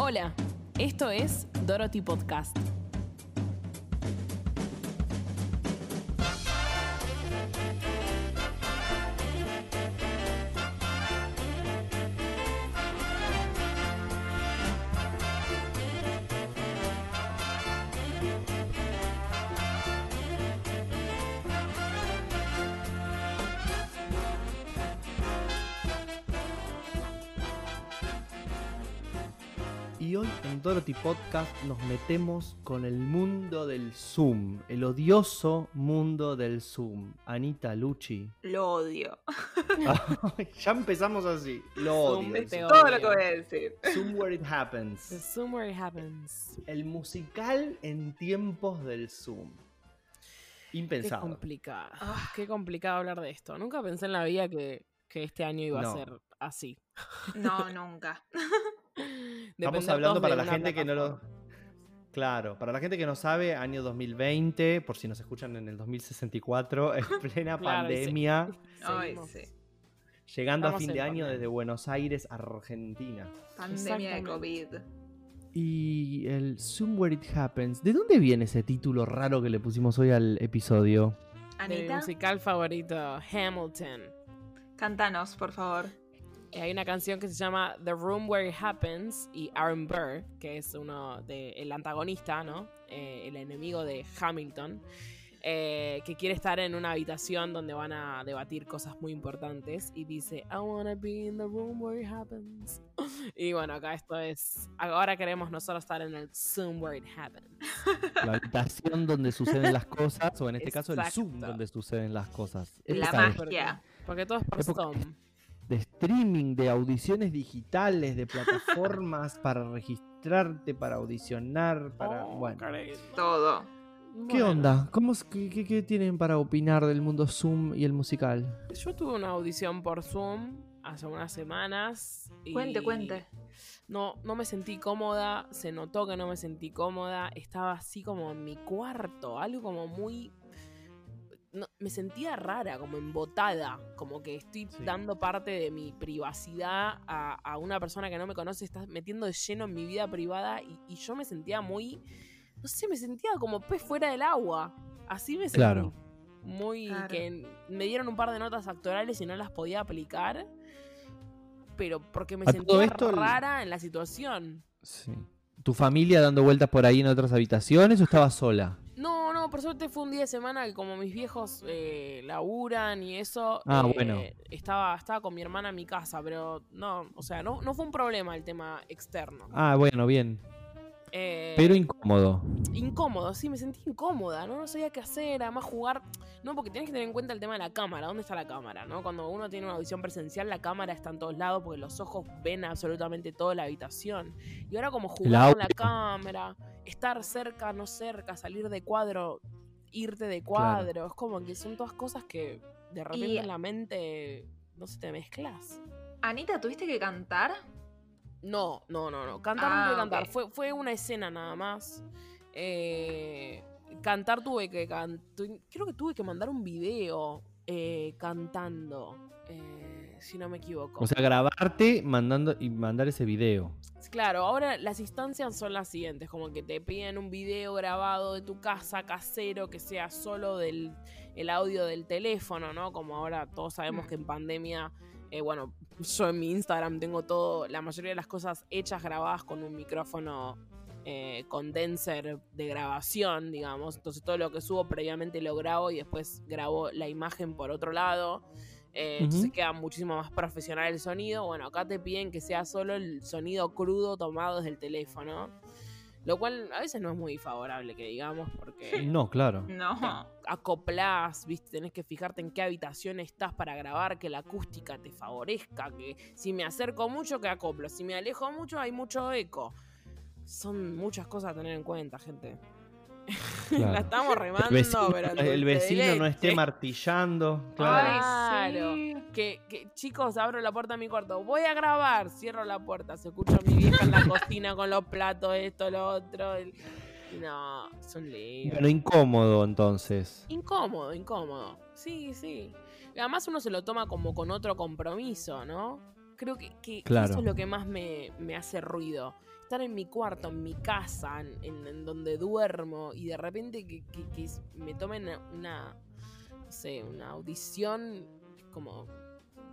Hola, esto es Dorothy Podcast. Y hoy en Dorothy Podcast nos metemos con el mundo del Zoom, el odioso mundo del Zoom. Anita Lucci. Lo odio. ya empezamos así. Lo Zoom odio. Zoom. odio. Todo lo que voy a decir. Zoom where it The happens. Zoom where it happens. El musical en tiempos del Zoom. Qué Impensado. complicado. Ah. Qué complicado hablar de esto. Nunca pensé en la vida que, que este año iba No. a ser así. No, nunca. Estamos hablando para la gente que no lo. Claro, para la gente que no sabe, año 2020, por si nos escuchan en el 2064, en plena Claro, pandemia, Ay, Seguimos. sí. llegando a fin de año pandemia. desde Buenos Aires, Argentina. Pandemia de COVID. Y el Zoom Where It Happens, ¿de dónde viene ese título raro que le pusimos hoy al episodio? De mi Anita, musical favorito, Hamilton. cantanos, por favor. Eh, Hay una canción que se llama The Room Where It Happens y Aaron Burr, que es uno de el antagonista, ¿no? Eh, el enemigo de Hamilton, eh, que quiere estar en una habitación donde van a debatir cosas muy importantes y dice I wanna be in the room where it happens. Y bueno, acá esto es ahora queremos nosotros estar en el Zoom where it happens. La habitación donde suceden las cosas, o en este caso el Zoom Exacto. donde suceden las cosas. La magia. Porque todo es por Época- Zoom. De streaming, de audiciones digitales, de plataformas para registrarte, para audicionar, para... Oh, bueno. Todo. ¿Qué Bueno. onda? ¿Cómo, qué, qué- qué tienen para opinar del mundo Zoom y el musical? Yo tuve una audición por Zoom hace unas semanas. y Cuente, cuente. No, no me sentí cómoda, se notó que no me sentí cómoda, estaba así como en mi cuarto, algo como muy... no, me sentía rara, como embotada, como que estoy Sí. dando parte de mi privacidad a, a una persona que no me conoce, está metiendo de lleno en mi vida privada y, y yo me sentía muy, no sé, me sentía como pez fuera del agua, así me sentí. Claro. Muy Claro. que me dieron un par de notas actorales y no las podía aplicar, pero porque me A sentía esto, rara en la situación. Sí. ¿Tu familia dando vueltas por ahí en otras habitaciones o estabas sola? No, por suerte fue un día de semana que como mis viejos eh, laburan y eso, Ah, eh, bueno. estaba, estaba con mi hermana en mi casa, pero no, o sea, no, no fue un problema el tema externo. Ah, bueno, bien. Eh, Pero incómodo. incómodo, sí, me sentí incómoda, ¿no? No sabía qué hacer, además jugar, no, porque tienes que tener en cuenta el tema de la cámara, ¿dónde está la cámara, no? Cuando uno tiene una audición presencial, la cámara está en todos lados porque los ojos ven absolutamente toda la habitación. Y ahora como jugar con la cámara, estar cerca, no cerca, salir de cuadro, irte de cuadro, es como que son todas cosas que de repente Y- en la mente no se te mezclas. Anita, ¿tuviste que cantar? No, no, no, no. Cantar no Ah, tuve que cantar. Fue, fue una escena nada más. Eh, cantar tuve que cantar. Creo que tuve que mandar un video eh, cantando. eh, si no me equivoco. O sea, grabarte mandando y mandar ese video. Claro, ahora las instancias son las siguientes, como que te piden un video grabado de tu casa casero que sea solo del el audio del teléfono, ¿no? Como ahora todos sabemos Mm. que en pandemia, eh, bueno, yo en mi Instagram tengo todo, la mayoría de las cosas hechas grabadas con un micrófono eh, condenser de grabación, digamos. Entonces todo lo que subo previamente lo grabo y después grabo la imagen por otro lado. Eh, Entonces queda muchísimo más profesional el sonido. Bueno, acá te piden que sea solo el sonido crudo tomado desde el teléfono. Lo cual a veces no es muy favorable que digamos, porque No, claro. No. acoplás, viste, tenés que fijarte en qué habitación estás para grabar, que la acústica te favorezca, que si me acerco mucho, que acoplo, si me alejo mucho, hay mucho eco. Son muchas cosas a tener en cuenta, gente. Claro. la estamos remando, El vecino, pero el vecino no esté martillando. Claro. Ay, Claro. sí. Que, que, chicos, abro la puerta de mi cuarto. Voy a grabar. Cierro la puerta. Se escucha a mi vieja en la cocina con los platos, esto, lo otro. el- No, son líos. Pero incómodo entonces. Incómodo, incómodo. Sí, sí. Y además uno se lo toma como con otro compromiso, ¿no? Creo que, que- que Claro. eso es lo que más me, me hace ruido. Estar en mi cuarto, en mi casa, en, en- en donde duermo, y de repente que, que- que s- me tomen una, no sé, una audición, como...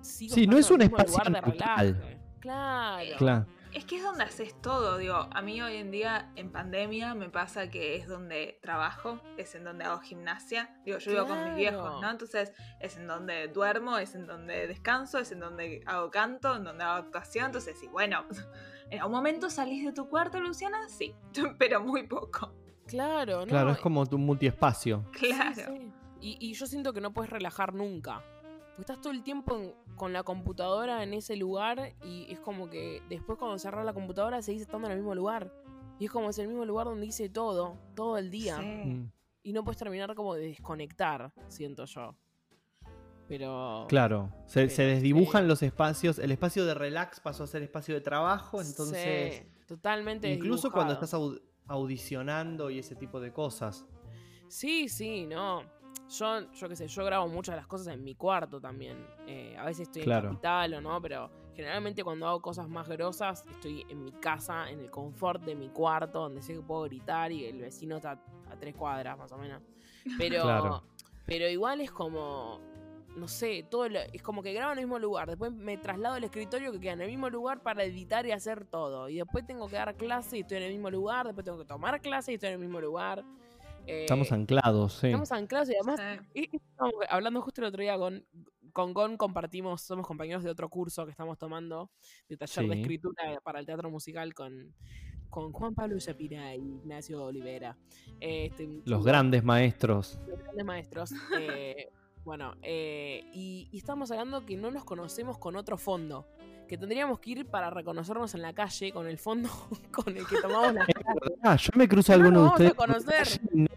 sigo Sí, no es un espacio lugar de neutral. relaje. Claro. Claro. Es que es donde haces todo, digo, a mí hoy en día en pandemia me pasa que es donde trabajo, es en donde hago gimnasia, digo, yo vivo con mis viejos, Claro. ¿no? Entonces es en donde duermo, es en donde descanso, es en donde hago canto, en donde hago actuación, entonces sí, bueno, en algún momento salís de tu cuarto, Luciana, sí, pero muy poco, Claro, ¿no? Claro, es como tu multiespacio. Claro. sí. Y, y yo siento que no puedes relajar nunca. Porque estás todo el tiempo en- con la computadora en ese lugar y es como que después cuando cerras la computadora seguís estando en el mismo lugar. Y es como es el mismo lugar donde hice todo, todo el día. Sí. Mm, Y no puedes terminar como de desconectar, siento yo. Pero... Claro, se, se desdibujan sí. los espacios. El espacio de relax pasó a ser espacio de trabajo, Sí, entonces. totalmente incluso cuando estás au- audicionando y ese tipo de cosas. Sí, sí, no. Yo, yo qué sé, yo grabo muchas de las cosas en mi cuarto también. Eh, a veces estoy Claro. en capital o no, pero generalmente cuando hago cosas más grosas estoy en mi casa, en el confort de mi cuarto, donde sé que puedo gritar y el vecino está a tres cuadras más o menos. Pero, Claro. pero igual es como, no sé, todo lo- es como que grabo en el mismo lugar. Después me traslado al escritorio que queda en el mismo lugar para editar y hacer todo. Y después tengo que dar clase y estoy en el mismo lugar. Después tengo que tomar clase y estoy en el mismo lugar. Eh, Estamos anclados, sí. Estamos anclados y además, Sí. y- y estábamos hablando justo el otro día con, con Gon, compartimos, somos compañeros de otro curso que estamos tomando, de taller de escritura para el teatro musical con, con Juan Pablo Yapira y Ignacio Olivera. Este, Los grandes maestros. los grandes maestros. eh, bueno, eh, y, y estábamos hablando que no nos conocemos con otro fondo. Que tendríamos que ir para reconocernos en la calle con el fondo con el que tomamos la Ah, yo me cruzo a No alguno de a ustedes. la conocer.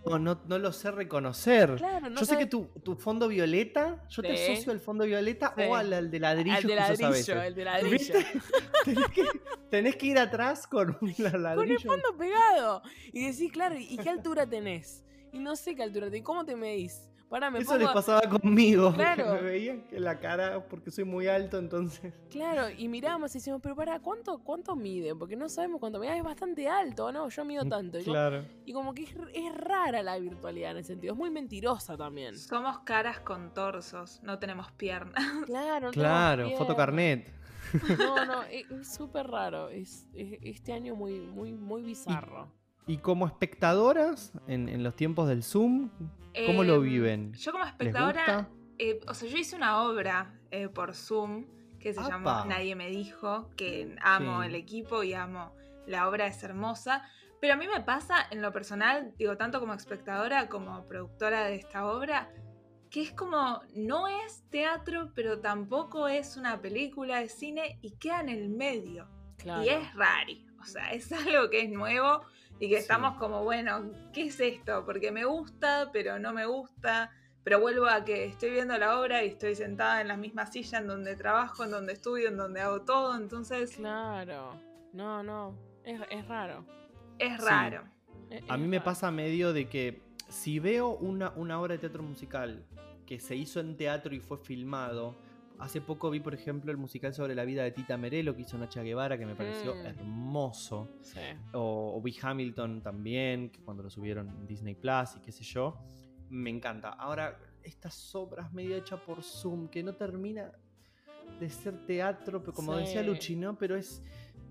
No, no, no lo sé reconocer. Claro, no yo sé sabes- que tu, tu fondo violeta, yo te asocio al fondo violeta Sí. o al, al de ladrillo al de a ladrillo, el de ladrillo. ¿Viste? tenés, que, tenés que ir atrás con un ladrillo. Con el fondo pegado. Y decís, claro, ¿y qué altura tenés? Y no sé qué altura tenés. ¿Cómo te medís? Me Eso pongo... les pasaba conmigo. Claro. que Me veían que la cara, porque soy muy alto, entonces. Claro, y mirábamos y decimos, pero pará, ¿cuánto, cuánto mide? Porque no sabemos cuánto mide. Ah, Es bastante alto, ¿no? Yo mido tanto. Y, como- Claro. y como que es, es rara la virtualidad en ese sentido. Es muy mentirosa también. Somos caras con torsos, no tenemos piernas. Claro, no tenemos Claro, piernas. fotocarnet. No, no, es es súper raro. Es, es- este año muy, muy, muy bizarro. Y como espectadoras, en, en los tiempos del Zoom, ¿cómo lo Em, viven? Yo como ¿Les espectadora, eh, o sea, yo hice una obra eh, por Zoom que se ¡Apa! llamó Nadie me dijo, que amo Sí. el equipo y amo la obra, es hermosa. Pero a mí me pasa en lo personal, digo, tanto como espectadora como productora de esta obra, que es como, no es teatro, pero tampoco es una película de cine y queda en el medio. Claro. Y es rari, o sea, es algo que es nuevo y que Sí. estamos como, bueno, ¿qué es esto? Porque me gusta, pero no me gusta, pero vuelvo a que estoy viendo la obra y estoy sentada en la misma silla en donde trabajo, en donde estudio, en donde hago todo, entonces Claro. No, no. Es, es raro. es Sí. raro. Es- A mí me pasa medio de que si veo una, una obra de teatro musical que se hizo en teatro y fue filmado, hace poco vi, por ejemplo, el musical sobre la vida de Tita Merelo que hizo Nacha Guevara, que me pareció Mm. hermoso. Sí. O, o vi Hamilton también, que cuando lo subieron en Disney Plus y qué sé yo. Me encanta. Ahora, estas obras medio hechas por Zoom, que no termina de ser teatro, pero como decía. Luchi, ¿no? Pero es.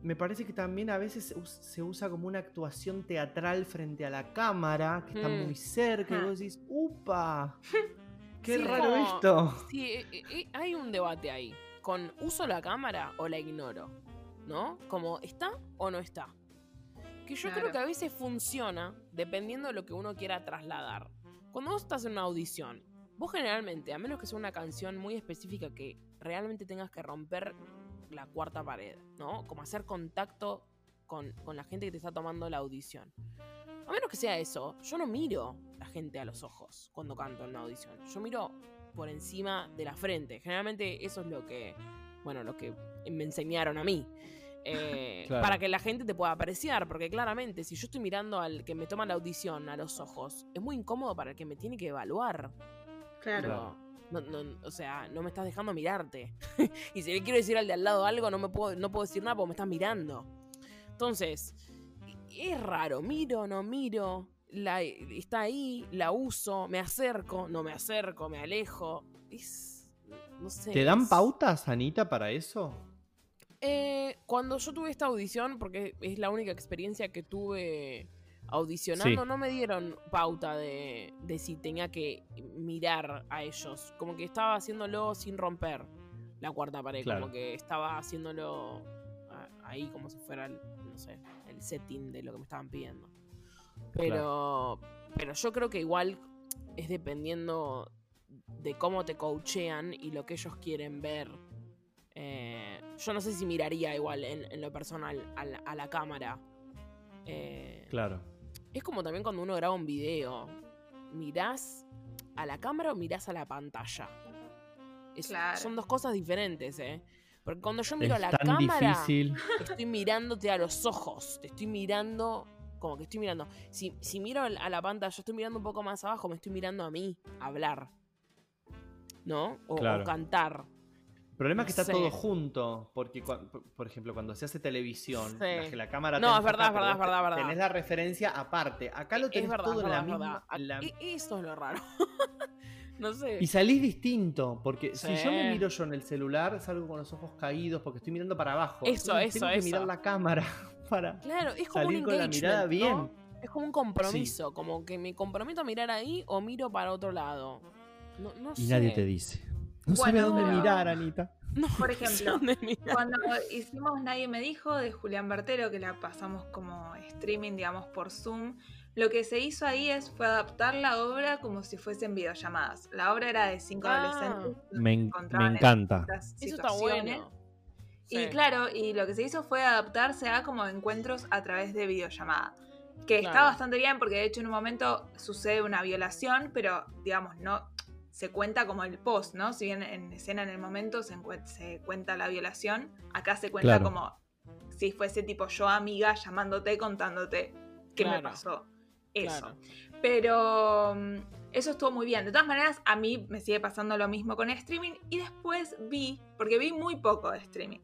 Me parece que también a veces se usa como una actuación teatral frente a la cámara, que está Mm. muy cerca, y Ah. vos decís, ¡upa! ¡Qué Sí, raro como- esto! Sí, eh, eh, eh, hay un debate ahí. Con uso la cámara o la ignoro. ¿No? Como, ¿está o no está? Que yo creo que a veces funciona dependiendo de lo que uno quiera trasladar. Cuando vos estás en una audición, vos generalmente, a menos que sea una canción muy específica que realmente tengas que romper la cuarta pared, ¿no? Como hacer contacto con, con la gente que te está tomando la audición. A menos que sea eso, yo no miro la gente a los ojos cuando canto en una audición. Yo miro por encima de la frente. Generalmente eso es lo que, bueno, lo que me enseñaron a mí. Eh, Claro. Para que la gente te pueda apreciar, porque claramente si yo estoy mirando al que me toma la audición a los ojos, es muy incómodo para el que me tiene que evaluar. Claro. No, o sea, no me estás dejando mirarte. y si le quiero decir al de al lado algo, no me puedo, no puedo decir nada porque me estás mirando. Entonces, es raro, miro, no miro, la, está ahí, la uso, me acerco, no me acerco, me alejo. Es, no sé. ¿Te dan es- pautas, Anita, para eso? Eh, cuando yo tuve esta audición, porque es la única experiencia que tuve audicionando, Sí. no me dieron pauta de, de si tenía que mirar a ellos. Como que estaba haciéndolo sin romper la cuarta pared, Claro. como que estaba haciéndolo a- ahí como si fuera, el, no sé, el setting de lo que me estaban pidiendo. Pero, pero yo creo que igual es dependiendo de cómo te coachean y lo que ellos quieren ver. Eh, yo no sé si miraría igual en, en lo personal a la, a la cámara. Eh, Claro. es como también cuando uno graba un video. ¿Mirás a la cámara o mirás a la pantalla? Es- Claro. Son dos cosas diferentes, ¿eh? Porque cuando yo miro Es a la cámara, difícil. estoy mirándote a los ojos. Te estoy mirando, como que estoy mirando. Si, si miro a la pantalla, estoy mirando un poco más abajo, me estoy mirando a mí, hablar. ¿No? O, cantar. El problema es que está todo junto, porque, por- ejemplo, cuando se hace televisión, Sí. la, que la cámara No, es verdad, es verdad, es verdad, verdad. Tenés la referencia aparte. Acá lo tenés verdad, todo en la misma. la- E- Esto es lo raro. no sé. Y salís distinto, porque si yo me miro yo en el celular, salgo con los ojos caídos porque estoy mirando para abajo. Eso, Entonces eso, tengo que eso. mirar la cámara para Claro, es como salir un con la engagement, mirada ¿no? bien. Es como un compromiso, como que me comprometo a mirar ahí o miro para otro lado. No, no Y sé. nadie te dice. No Bueno, sabe a dónde pero- mirar, Anita. No, Por ejemplo. Cuando hicimos Nadie me dijo de Julián Bertero, que la pasamos como streaming, digamos, por Zoom, lo que se hizo ahí es fue adaptar la obra como si fuesen videollamadas. La obra era de cinco Ah. adolescentes. Me, en- encanta. Eso está situaciones. Y claro, y lo que se hizo fue adaptarse a como encuentros a través de videollamada. Que está bastante bien porque de hecho en un momento sucede una violación, pero digamos, no se cuenta como el post, ¿no? Si bien en escena en el momento se, se cuenta la violación, acá se cuenta Claro. como si fuese tipo yo amiga llamándote, contándote qué me pasó. Eso. Claro. Pero mm, eso estuvo muy bien. De todas maneras, a mí me sigue pasando lo mismo con el streaming. Y después vi, porque vi muy poco de streaming.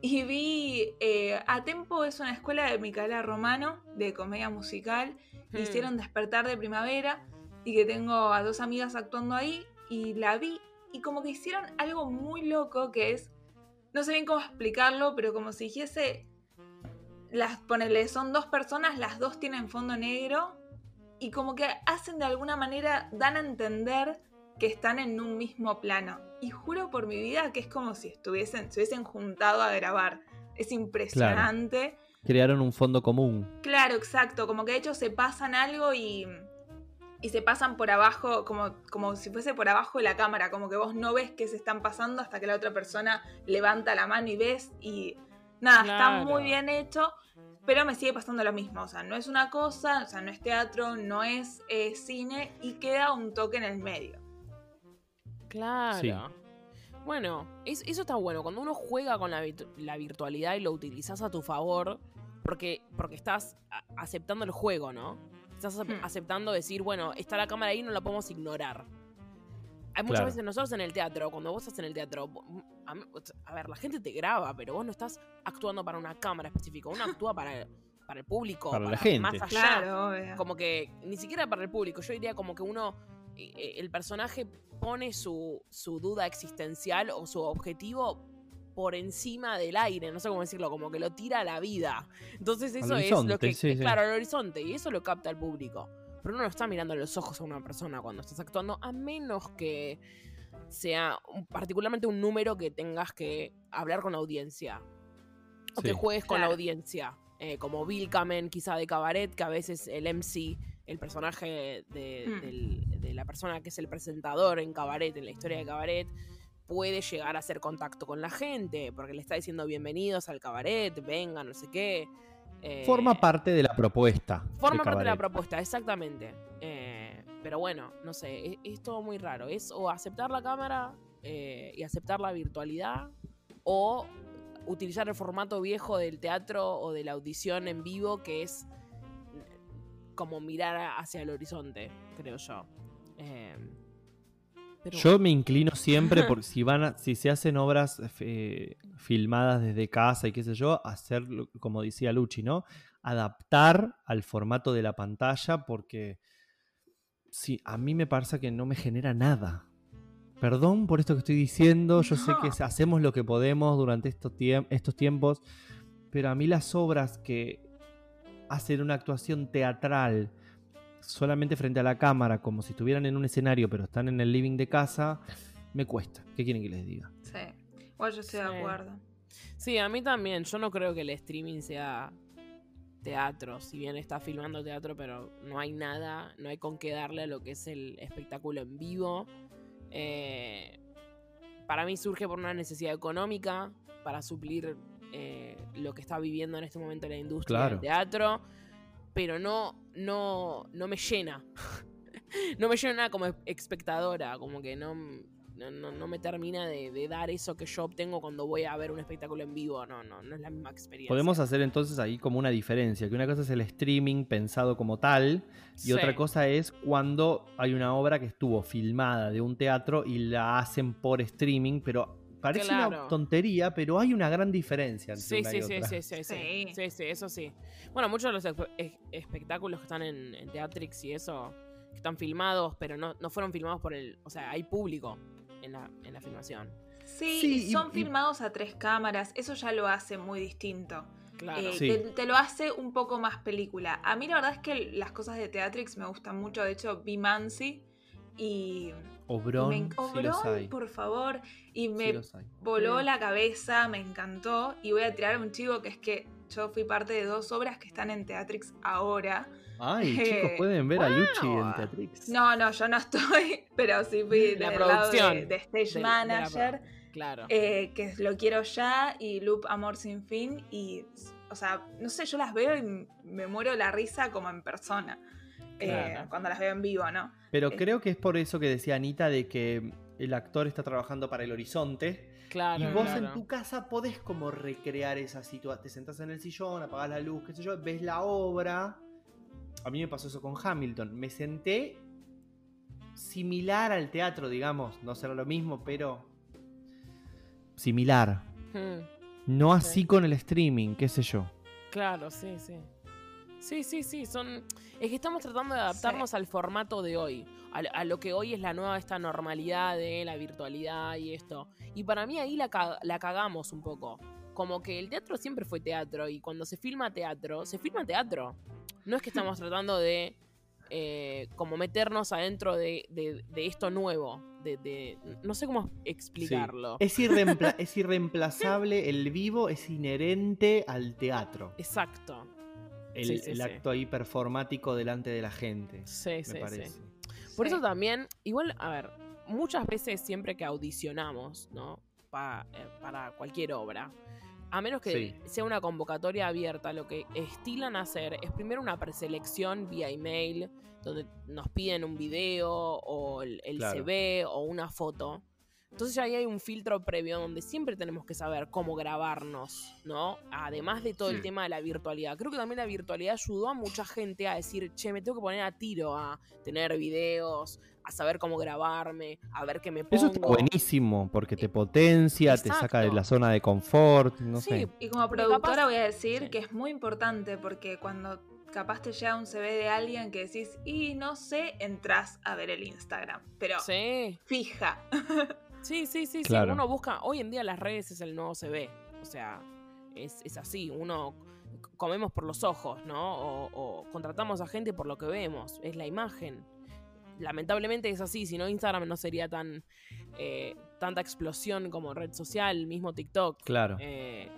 Y vi eh, A Tempo es una escuela de Micaela Romano, de comedia musical. Hmm. Hicieron Despertar de Primavera. Y que tengo a dos amigas actuando ahí. Y la vi. Y como que hicieron algo muy loco que es. No sé bien cómo explicarlo, pero como si dijese. Las, ponele, son dos personas, las dos tienen fondo negro y como que hacen de alguna manera, dan a entender que están en un mismo plano. Y juro por mi vida que es como si estuviesen, se hubiesen juntado a grabar. Es impresionante. Crearon un fondo común. Claro, exacto. Como que de hecho se pasan algo y, y se pasan por abajo, como, como si fuese por abajo de la cámara. Como que vos no ves qué se están pasando hasta que la otra persona levanta la mano y ves. Y nada, está muy bien hecho. Pero me sigue pasando lo mismo. O sea, no es una cosa, o sea, no es teatro, no es eh, cine y queda un toque en el medio. Claro. Sí. Bueno, es- eso está bueno. Cuando uno juega con la, virtu- la virtualidad y lo utilizas a tu favor, porque, porque estás aceptando el juego, ¿no? Estás Hmm. aceptando decir, bueno, está la cámara ahí, no la podemos ignorar. Hay muchas Claro. veces nosotros en el teatro, cuando vos estás en el teatro, vo- a, mí- a ver, la gente te graba, pero vos no estás actuando para una cámara específica, uno actúa para, para el público, Para la gente. más allá. Claro, obvio. Como que ni siquiera para el público, yo diría como que uno, eh, eh, el personaje pone su, su duda existencial o su objetivo por encima del aire, no sé cómo decirlo, como que lo tira a la vida. Entonces Al eso es lo que, sí, sí. claro, al horizonte, y eso lo capta el público. Pero uno no está mirando a los ojos a una persona cuando estás actuando, a menos que sea un- particularmente un número que tengas que hablar con la audiencia. O que Sí. juegues con la audiencia. eh, como Bill Kamen, quizá de Cabaret, que a veces el MC, el personaje de, Mm. del- de la persona que es el presentador en Cabaret, en la historia de Cabaret, puede llegar a hacer contacto con la gente, porque le está diciendo bienvenidos al Cabaret, vengan, no sé qué. Eh, Forma parte de la propuesta. Forma parte de la propuesta, exactamente. Eh, pero bueno, no sé, es, es todo muy raro. Es o aceptar la cámara eh, y aceptar la virtualidad, o utilizar el formato viejo del teatro o de la audición en vivo, que es como mirar hacia el horizonte, creo yo. Pero Yo me inclino siempre porque si van a- si se hacen obras eh, filmadas desde casa y qué sé yo, hacer como decía Luchi, ¿no? Adaptar al formato de la pantalla porque sí, a mí me pasa que no me genera nada. Perdón por esto que estoy diciendo, yo sé que hacemos lo que podemos durante estos, tiemp- estos tiempos, pero a mí las obras que hacen una actuación teatral solamente frente a la cámara, como si estuvieran en un escenario, pero están en el living de casa, me cuesta. ¿Qué quieren que les diga? Sí. Igual yo estoy Sí. de acuerdo. Sí, a mí también. Yo no creo que el streaming sea teatro. Si bien está filmando teatro, pero no hay nada, no hay con qué darle a lo que es el espectáculo en vivo. Eh, para mí surge por una necesidad económica, para suplir eh, lo que está viviendo en este momento la industria Claro. del teatro, pero no, no, no me llena. no me llena como espectadora, como que no, no, no- no me termina de, de dar eso que yo obtengo cuando voy a ver un espectáculo en vivo. No, no, no es la misma experiencia. Podemos hacer entonces ahí como una diferencia, que una cosa es el streaming pensado como tal, y Sí. otra cosa es cuando hay una obra que estuvo filmada de un teatro y la hacen por streaming, pero parece una tontería, pero hay una gran diferencia entre Sí, una sí, y sí, otra. sí, sí, sí, Sí. sí, sí, eso sí. Bueno, muchos de los espe- es- espectáculos que están en, en Teatrix y eso, que están filmados, pero no, no fueron filmados por el... O sea, hay público en la, en la filmación. Sí, Sí, y son y- filmados a tres cámaras, eso ya lo hace muy distinto. Claro. Eh, Sí. te, te lo hace un poco más película. A mí la verdad es que las cosas de Teatrix me gustan mucho, de hecho vi Mansi y... Obrón, me, Obrón, por favor, y me voló la cabeza, me encantó. Y voy a tirar un chivo que es que yo fui parte de dos obras que están en Teatrix ahora. Ay, chicos, Eh, pueden ver a Luchi wow. en Teatrix. No, no, yo no estoy, pero sí fui La del lado de, producción de Stage de- de la Manager, Claro. eh, que lo quiero ya, y Loop Amor Sin Fin. Y, o sea, no sé, yo las veo y me muero la risa como en persona. Eh, cuando las veo en vivo, ¿no? Pero Eh. creo que es por eso que decía Anita de que el actor está trabajando para el horizonte. Claro. Y vos claro. en tu casa podés como recrear esa situación. Te sentás en el sillón, apagás la luz, qué sé yo, ves la obra. A mí me pasó eso con Hamilton. Me senté similar al teatro, digamos. No será lo mismo, pero similar. Hmm. No así Sí. con el streaming, qué sé yo. Claro, sí, sí. Sí, sí, sí, son... Es que estamos tratando de adaptarnos al formato de hoy, a, a lo que hoy es la nueva esta normalidad de la virtualidad y esto. Y para mí ahí la, ca- la cagamos un poco. Como que el teatro siempre fue teatro y cuando se filma teatro, se filma teatro. No es que estamos tratando de eh, como meternos adentro de, de- de esto nuevo. De, de- no sé cómo explicarlo. Es, irreempla- es irreemplazable, el vivo es inherente al teatro. Exacto. El, Sí, sí, el sí. acto ahí performático delante de la gente. Sí, me sí, sí. parece. Por Sí. eso también, igual, a ver, muchas veces siempre que audicionamos, ¿no? Pa- eh, para cualquier obra, a menos que Sí. sea una convocatoria abierta, lo que estilan hacer es primero una preselección vía email, donde nos piden un video o el, el Claro. CV o una foto. Entonces ya ahí hay un filtro previo donde siempre tenemos que saber cómo grabarnos, ¿no? Además de todo el tema de la virtualidad. Creo que también la virtualidad ayudó a mucha gente a decir, che, me tengo que poner a tiro a tener videos, a saber cómo grabarme, a ver qué me pongo. Eso está buenísimo, porque te potencia, te saca de la zona de confort, no Sí, sé. Y como productora capaz- voy a decir sí. que es muy importante porque cuando capaz te llega un CV de alguien que decís, y no sé, entras a ver el Instagram. Pero Sí, fija. sí, sí, sí, sí. Uno busca, hoy en día las redes es el nuevo CV. O sea, es, es así. Uno comemos por los ojos, ¿no? O, o contratamos a gente por lo que vemos. Es la imagen. Lamentablemente es así, si no Instagram no sería tan eh, tanta explosión como red social, mismo TikTok. Claro. Eh,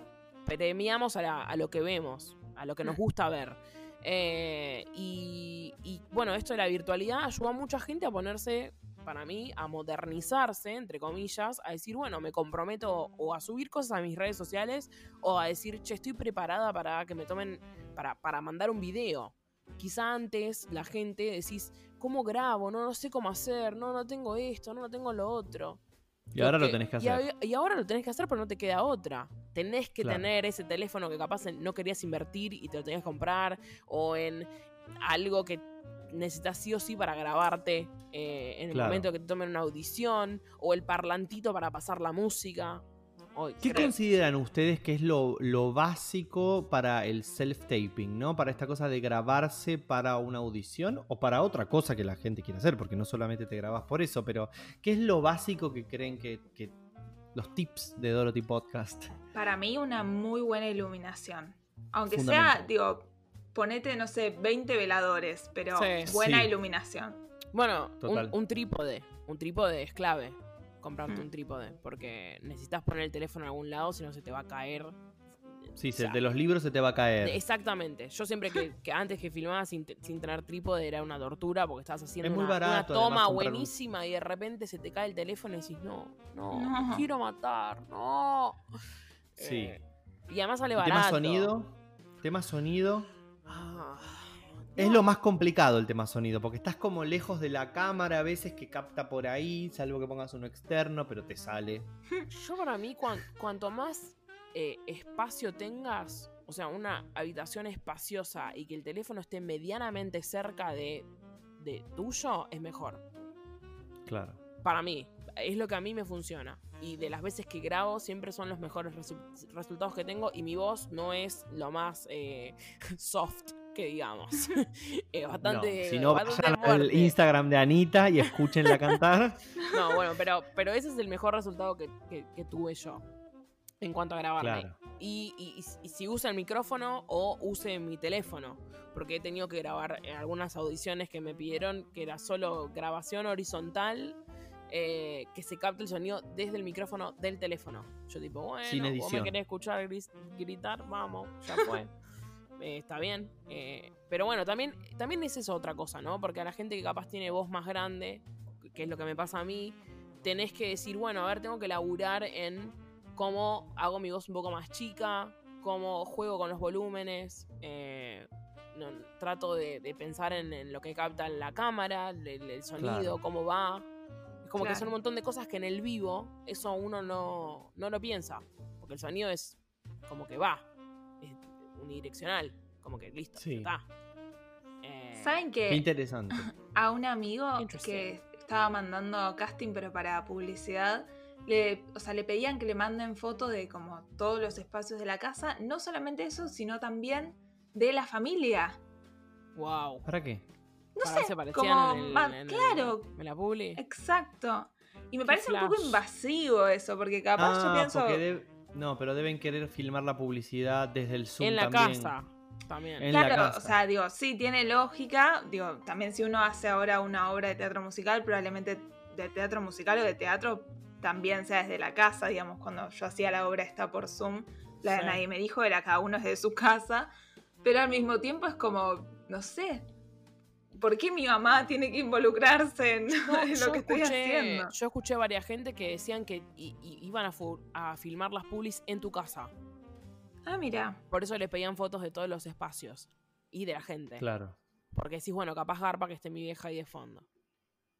premiamos a, la- a lo que vemos, a lo que nos gusta ver. Eh, y, y, bueno, esto de la virtualidad ayuda a mucha gente a ponerse, para mí, a modernizarse, entre comillas, a decir, bueno, me comprometo o a subir cosas a mis redes sociales o a decir, che, estoy preparada para que me tomen, para, para mandar un video. Quizá antes la gente decís, ¿cómo grabo? No, no sé cómo hacer, no, no tengo esto, no, no tengo lo otro. Y ahora lo tenés que hacer. Y, ahora lo tenés que hacer, pero no te queda otra. Tenés que Claro. tener ese teléfono que capaz no querías invertir y te lo tenías que comprar. O en algo que necesitas sí o sí para grabarte eh, en el Claro. momento que te tomen una audición, o el parlantito para pasar la música. ¿Qué creo- consideran ustedes que es lo, lo básico para el self-taping, ¿no? Para esta cosa de grabarse para una audición o para otra cosa que la gente quiere hacer, porque no solamente te grabas por eso, pero ¿qué es lo básico que creen que, que los tips de Dorothy Podcast? Para mí, una muy buena iluminación. Aunque sea, digo, ponete, no sé, 20 veladores, pero Sí. buena Sí. iluminación. Bueno, un, trípode. Un trípode es clave. Comprarte Mm. un trípode. Porque necesitas poner el teléfono en algún lado, si no se te va a caer. Sí, O sea, de los libros se te va a caer. Exactamente. Yo siempre que, que antes que filmaba sin, te- sin tener trípode era una tortura porque estabas haciendo Es muy una, toma además, comprar un- buenísima y de repente se te cae el teléfono y decís, no, no, No. me quiero matar, no. Sí. Eh, y además sale barato. tema sonido, tema sonido. Ah, Es lo más complicado el tema sonido, porque estás como lejos de la cámara a veces que capta por ahí, salvo que pongas uno externo, pero te sale. Yo para mí, cuan- cuanto más eh, espacio tengas, o sea, una habitación espaciosa y que el teléfono esté medianamente cerca de, de tuyo, es mejor. Claro. Para mí, es lo que a mí me funciona. Y de las veces que grabo, siempre son los mejores resu- resultados que tengo. Y mi voz no es lo más eh, soft que digamos. es bastante. si no, vayan al. Instagram de Anita y escúchenla cantar. No, bueno, pero, pero ese es el mejor resultado que, que- que tuve yo. En cuanto a grabarme. Claro. Y, y- si usa el micrófono o use mi teléfono. Porque he tenido que grabar eh, algunas audiciones que me pidieron que era solo grabación horizontal. Eh, que se capte el sonido desde el micrófono del teléfono. Yo tipo, bueno, Sin vos me edición. querés escuchar gris- gritar, vamos, ya fue. Eh, está bien. eh, pero bueno, también, también es eso otra cosa, ¿no? Porque a la gente que capaz tiene voz más grande, que es lo que me pasa a mí, tenés que decir, bueno, a ver, tengo que laburar en cómo hago mi voz un poco más chica, cómo juego con los volúmenes, eh, no, trato de, de pensar en, en lo que capta la cámara, el, el sonido, Claro. cómo va. Es como que son un montón de cosas que en el vivo eso uno no, no lo piensa, porque el sonido es como que va, es unidireccional, como que listo, Sí. ya está. Eh, ¿Saben Qué que interesante. a un amigo que estaba mandando casting pero para publicidad, le, o sea, le pedían que le manden fotos de como todos los espacios de la casa, no solamente eso, sino también de la familia. Wow. ¿Para qué? No sé, si aparecían como en el- ma- en el- claro, en la publi. exacto. Y me parece un poco invasivo eso, porque capaz yo Ah, pienso, No, pero deben querer filmar la publicidad desde el Zoom En la también. casa también. En la claro, casa. o sea, digo, sí, tiene lógica. Digo, también si uno hace ahora una obra de teatro musical, probablemente de teatro musical o de teatro también sea desde la casa, digamos, cuando yo hacía la obra esta por Zoom, la de Sí. Nadie me dijo, era cada uno desde su casa, pero al mismo tiempo es como, no sé, ¿por qué mi mamá tiene que involucrarse en, No, en lo que estoy escuché- haciendo? Yo escuché varias gente que decían que i- i- iban a, a filmar las pulis en tu casa. Ah, mira, Por eso les pedían fotos de todos los espacios y de la gente. Claro. Porque decís, bueno, capaz garpa que esté mi vieja ahí de fondo.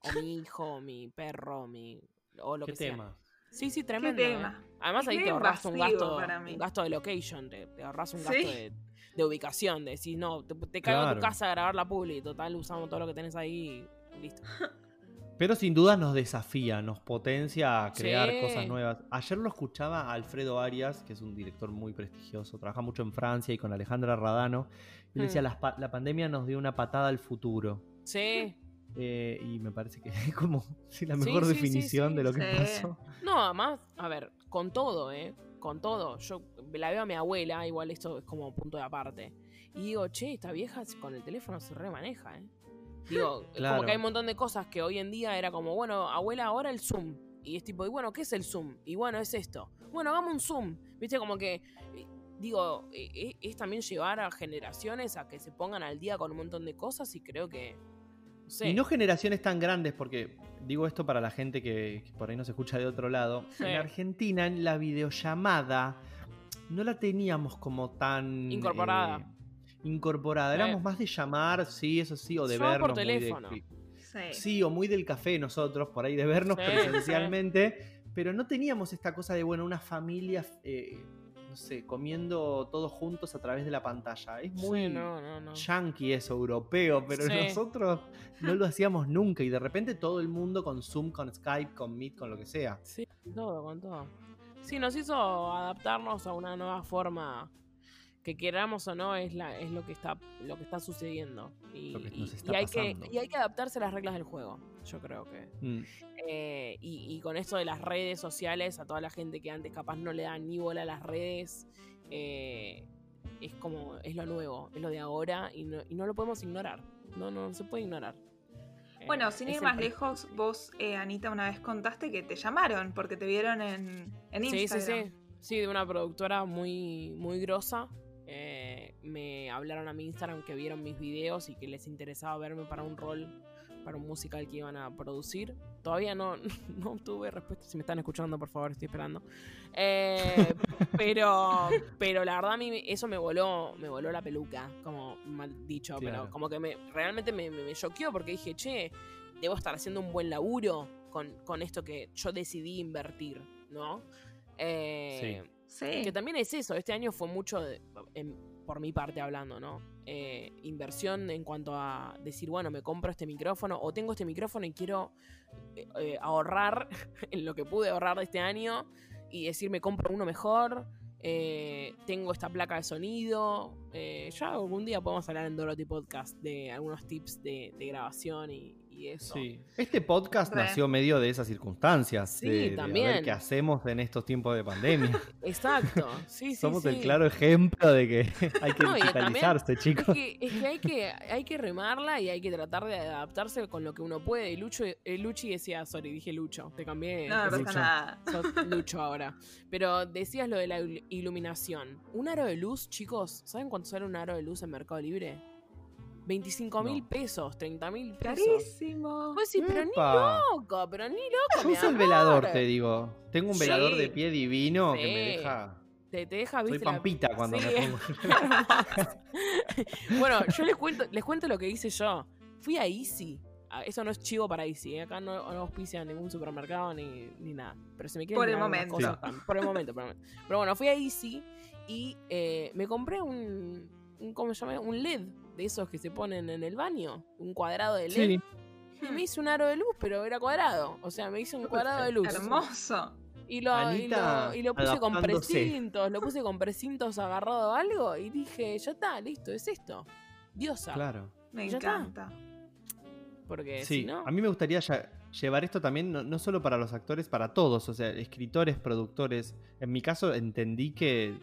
O mi hijo, o mi perro, mi. O lo ¿Qué que sea. Sí, sí, qué tremendo. ¿eh? Además Es ahí te ahorras un gasto, para mí. un gasto de location, te, te ahorras un Sí. gasto de, de ubicación, de decir, no, te, te caigo a Claro. tu casa a grabar la publi, total, usamos todo lo que tenés ahí y listo. Pero sin duda nos desafía, nos potencia a crear Sí. cosas nuevas. Ayer lo escuchaba a Alfredo Arias, que es un director muy prestigioso, trabaja mucho en Francia y con Alejandra Radano. Y él decía, Mm. "Las pa- la pandemia nos dio una patada al futuro. Sí. Eh, y me parece que es como sí, la mejor sí, sí, definición de lo que pasó. No, además, a ver, con todo, ¿eh? Con todo. Yo la veo a mi abuela, igual esto es como punto de aparte. Y digo, che, esta vieja con el teléfono se remaneja, ¿eh? Digo, Claro. como que hay un montón de cosas que hoy en día era como, bueno, abuela, ahora el Zoom. Y es tipo, y bueno, ¿qué es el Zoom? Y bueno, es esto. Bueno, hagamos un Zoom. Viste, como que, eh, digo, eh, eh, es también llevar a generaciones a que se pongan al día con un montón de cosas y creo que, Y no generaciones tan grandes, porque digo esto para la gente que, que por ahí nos escucha de otro lado. Sí. En Argentina, en la videollamada, no la teníamos como tan Incorporada. eh, incorporada. Sí. Éramos más de llamar, sí, eso sí, o de por vernos. de- teléfono. sí. sí, o muy del café nosotros, por ahí de vernos Sí, presencialmente. Pero no teníamos esta cosa de, bueno, una familia eh, no sé, comiendo todos juntos a través de la pantalla. Es muy Sí, no, no, no. yankee eso, europeo, pero Sí. nosotros no lo hacíamos nunca y de repente todo el mundo con Zoom, con Skype, con Meet, con lo que sea. Sí, todo, con todo. Sí, nos hizo adaptarnos a una nueva forma que queramos o no es la es lo que está lo que está sucediendo y, que hay que y hay que adaptarse a las reglas del juego yo creo que Mm, Eh, y, y con esto de las redes sociales a toda la gente que antes capaz no le da ni bola a las redes eh, es como es lo nuevo es lo de ahora y no, y no lo podemos ignorar no no se puede ignorar Eh, Bueno, sin ir más lejos, vos, eh, Anita, una vez contaste que te llamaron porque te vieron en, en Sí, sí, Instagram. sí. Sí, de una productora muy, muy grosa. Eh, me hablaron a mi Instagram que vieron mis videos y que les interesaba verme para un rol, para un musical que iban a producir. Todavía no, no tuve respuesta. Si me están escuchando, por favor, estoy esperando. Eh, pero, pero la verdad a mí eso me voló, me voló la peluca, como mal dicho. Pero como que me, realmente me, me, me choqueó porque dije, che, debo estar haciendo un buen laburo con, con esto que yo decidí invertir, ¿no? Eh, Sí. Que también es eso, este año fue mucho, de- en- por mi parte hablando, ¿no? Eh, inversión en cuanto a decir, bueno, me compro este micrófono o tengo este micrófono y quiero eh, eh, ahorrar en lo que pude ahorrar de este año y decir, me compro uno mejor. tengo esta placa de sonido. ya algún día podemos hablar en Dorothy Podcast de algunos tips de, de grabación y, y eso. Sí. Este podcast Re. nació medio de esas circunstancias. Sí, de- de a ver también. qué hacemos en estos tiempos de pandemia. Exacto. Sí, sí, Somos el claro ejemplo de que hay que No, también- digitalizarse, Es chicos. que, es que hay que hay que remarla y hay que tratar de adaptarse con lo que uno puede. Y Lucho, eh, Luchi decía, sorry, dije Lucho, te cambié. No, no pasa nada. sos Lucho ahora. Pero decías lo de la il- iluminación. Un aro de luz, chicos, ¿saben cuánto sale un aro de luz en Mercado Libre? 25 mil No. pesos, 30 mil pesos. Carísimo. Pues sí, pero ni loco, pero ni loco. Yo uso el velador, te digo. Tengo un Sí. velador de pie divino que me deja. Te, te deja, Soy viste. la- pampita cuando Sí. me pongo. bueno, yo les cuento, les cuento lo que hice yo. Fui a Easy. Ah, Eso no es chivo para Easy. ¿eh? Acá no, no auspicia ningún supermercado ni, ni nada. Pero si me quieren Por el momento. cosas, por el momento, por el momento. Pero bueno, fui a Easy y eh, me compré un, un. ¿Cómo se llama? Un LED de esos que se ponen en el baño. Un cuadrado de LED. Sí. Y me hice un aro de luz, pero era cuadrado. O sea, me hice un cuadrado de luz. Hermoso. Y lo, y lo, y lo puse con precintos, lo puse con precintos agarrado a algo y dije, ya está, listo, es esto. Diosa. Claro. Me Ya está. encanta. Porque Sí, si no. a mí me gustaría ya- llevar esto también, no, no solo para los actores, para todos, o sea, escritores, productores. En mi caso entendí que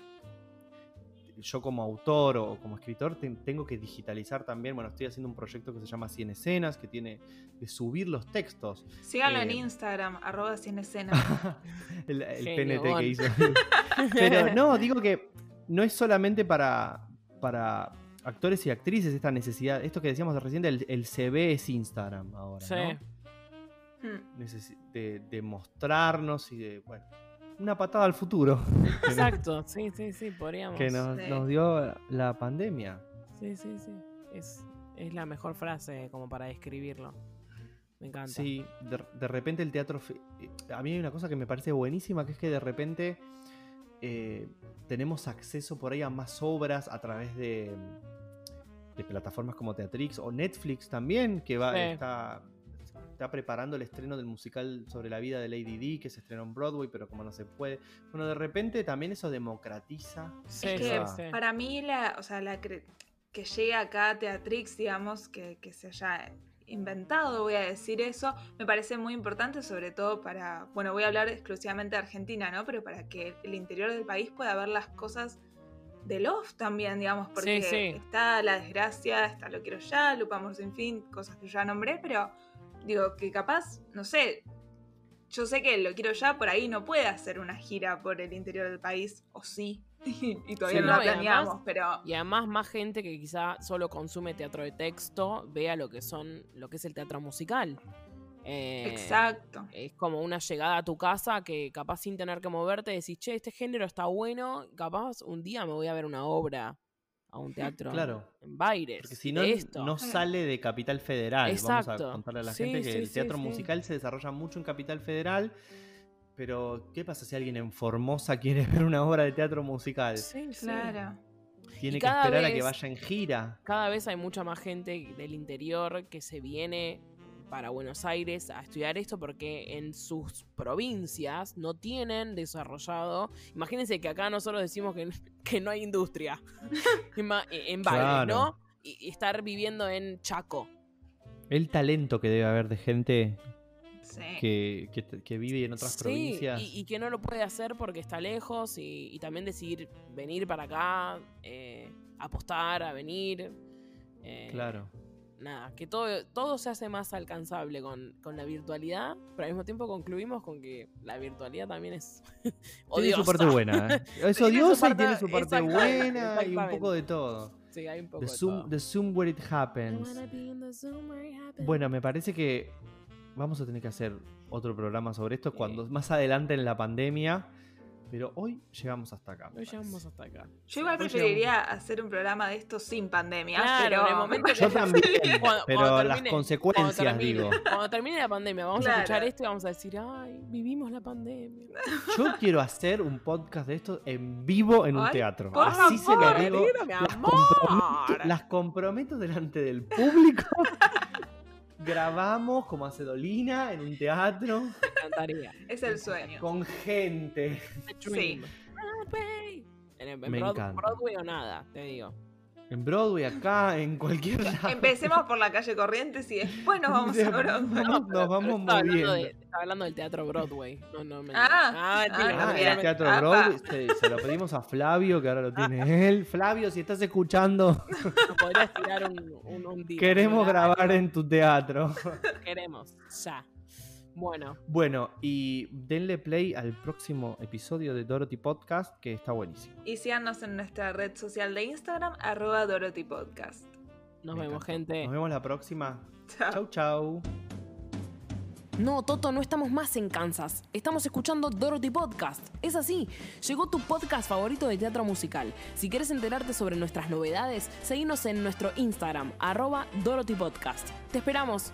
yo como autor o como escritor te- tengo que digitalizar también, bueno, estoy haciendo un proyecto que se llama 100 escenas, que tiene de subir los textos. Síganlo en Eh, Instagram, arroba sin escena. el, el Genio, PNT que hizo. Pero no, digo que no es solamente para, para actores y actrices esta necesidad, esto que decíamos de recién, el, el CV es Instagram ahora, Sí. ¿no? Hmm. de, de mostrarnos y de, bueno, una patada al futuro Exacto, sí, sí, sí, podríamos. que nos, Sí. nos dio la pandemia. Sí, sí, sí. Es, es la mejor frase como para describirlo. Me encanta. Sí, de, de repente el teatro... A mí hay una cosa que me parece buenísima, que es que de repente eh, tenemos acceso por ahí a más obras a través de, de plataformas como Teatrix o Netflix también, que va, Sí. está, está preparando el estreno del musical sobre la vida de Lady Di, que se estrenó en Broadway, pero como no se puede... Bueno, de repente también eso democratiza. Sí, Es sí, que sí. para mí, la, o sea, la cre- que llegue acá a Teatrix, digamos, que, que se haya inventado, voy a decir eso, me parece muy importante, sobre todo para, bueno, voy a hablar exclusivamente de Argentina, ¿no? Pero para que el interior del país pueda ver las cosas de Love también, digamos, porque Sí, sí. está La Desgracia, está Lo Quiero Ya, Lupa Amor Sin Fin, cosas que ya nombré, pero digo que capaz, no sé, yo sé que Lo Quiero Ya por ahí no puede hacer una gira por el interior del país, o sí, y todavía Sí, no la no, y además- planeamos, pero... Y además más gente que quizá solo consume teatro de texto vea lo que son, lo que es el teatro musical. Eh, Exacto. Es como una llegada a tu casa que capaz sin tener que moverte decís, che, este género está bueno, capaz un día me voy a ver una obra a un teatro Claro. en Baires. Porque si no, no sale de Capital Federal. Vamos Exacto. a contarle a la Sí, gente que sí, el teatro sí. musical se desarrolla mucho en Capital Federal. Pero, ¿qué pasa si alguien en Formosa quiere ver una obra de teatro musical? Sí. Claro. Tiene que esperar a que vaya en gira. Cada vez hay mucha más gente del interior que se viene para Buenos Aires a estudiar esto porque en sus provincias no tienen desarrollado. Imagínense que acá nosotros decimos que, que no hay industria en, en Claro. ¿no? Y, y estar viviendo en Chaco. El talento que debe haber de gente Sí. que, que- que vive en otras Sí, provincias. Y, y que no lo puede hacer porque está lejos y, y también decidir venir para acá, eh, apostar a venir. eh, Claro. Nada, que todo, todo se hace más alcanzable con, con la virtualidad, pero al mismo tiempo concluimos con que la virtualidad también es Tiene odiosa. su parte buena. ¿eh? Es Tiene su odiosa y parte- tiene su parte buena y un poco de todo. Sí, hay un poco The de Zoom, todo. the Zoom where it happens. wanna be in the Zoom where it happens. Bueno, me parece que vamos a tener que hacer otro programa sobre esto Sí. cuando más adelante en la pandemia. Pero hoy llegamos hasta acá. Hoy parece. llegamos hasta acá. Yo igual Hoy preferiría hacer un programa de esto sin pandemia, Claro, pero en el momento que- Yo también. Cuando- pero cuando las consecuencias, cuando termine, digo. Cuando termine la pandemia, vamos a escuchar esto y vamos a decir, ay, vivimos la pandemia. Yo quiero hacer un podcast de esto en vivo en un Ay, teatro. por Así se lo digo. Las amor. comprometo, las comprometo delante del público. Grabamos como hace Dolina en un teatro Me encantaría. Es el sueño. con gente. Dream. Broadway. En, en Me Broad- encanta. Broadway o nada, te digo. En Broadway, acá, en cualquier lado. Empecemos por la calle Corrientes y después nos vamos a Broadway. Nos vamos pero estaba hablando, moviendo. de, estaba hablando del teatro Broadway. No, no, me Ah, ah, Ah, mentira, el teatro Apa. Broadway. Se, se lo pedimos a Flavio, que ahora lo tiene él. Flavio, si estás escuchando, Nos podrías tirar un, un, un día, queremos grabar en tu teatro. Queremos, ya. Bueno, Bueno, y denle play al próximo episodio de Dorothy Podcast, que está buenísimo. Y síganos en nuestra red social de Instagram, arroba Dorothy Podcast. nos Me vemos, gente. Nos vemos la próxima. Chao. Chau, chau. No, Toto, no estamos más en Kansas. Estamos escuchando Dorothy Podcast. Es así, llegó tu podcast favorito de teatro musical. Si quieres enterarte sobre nuestras novedades, seguinos en nuestro Instagram, arroba Dorothy Podcast. Te esperamos.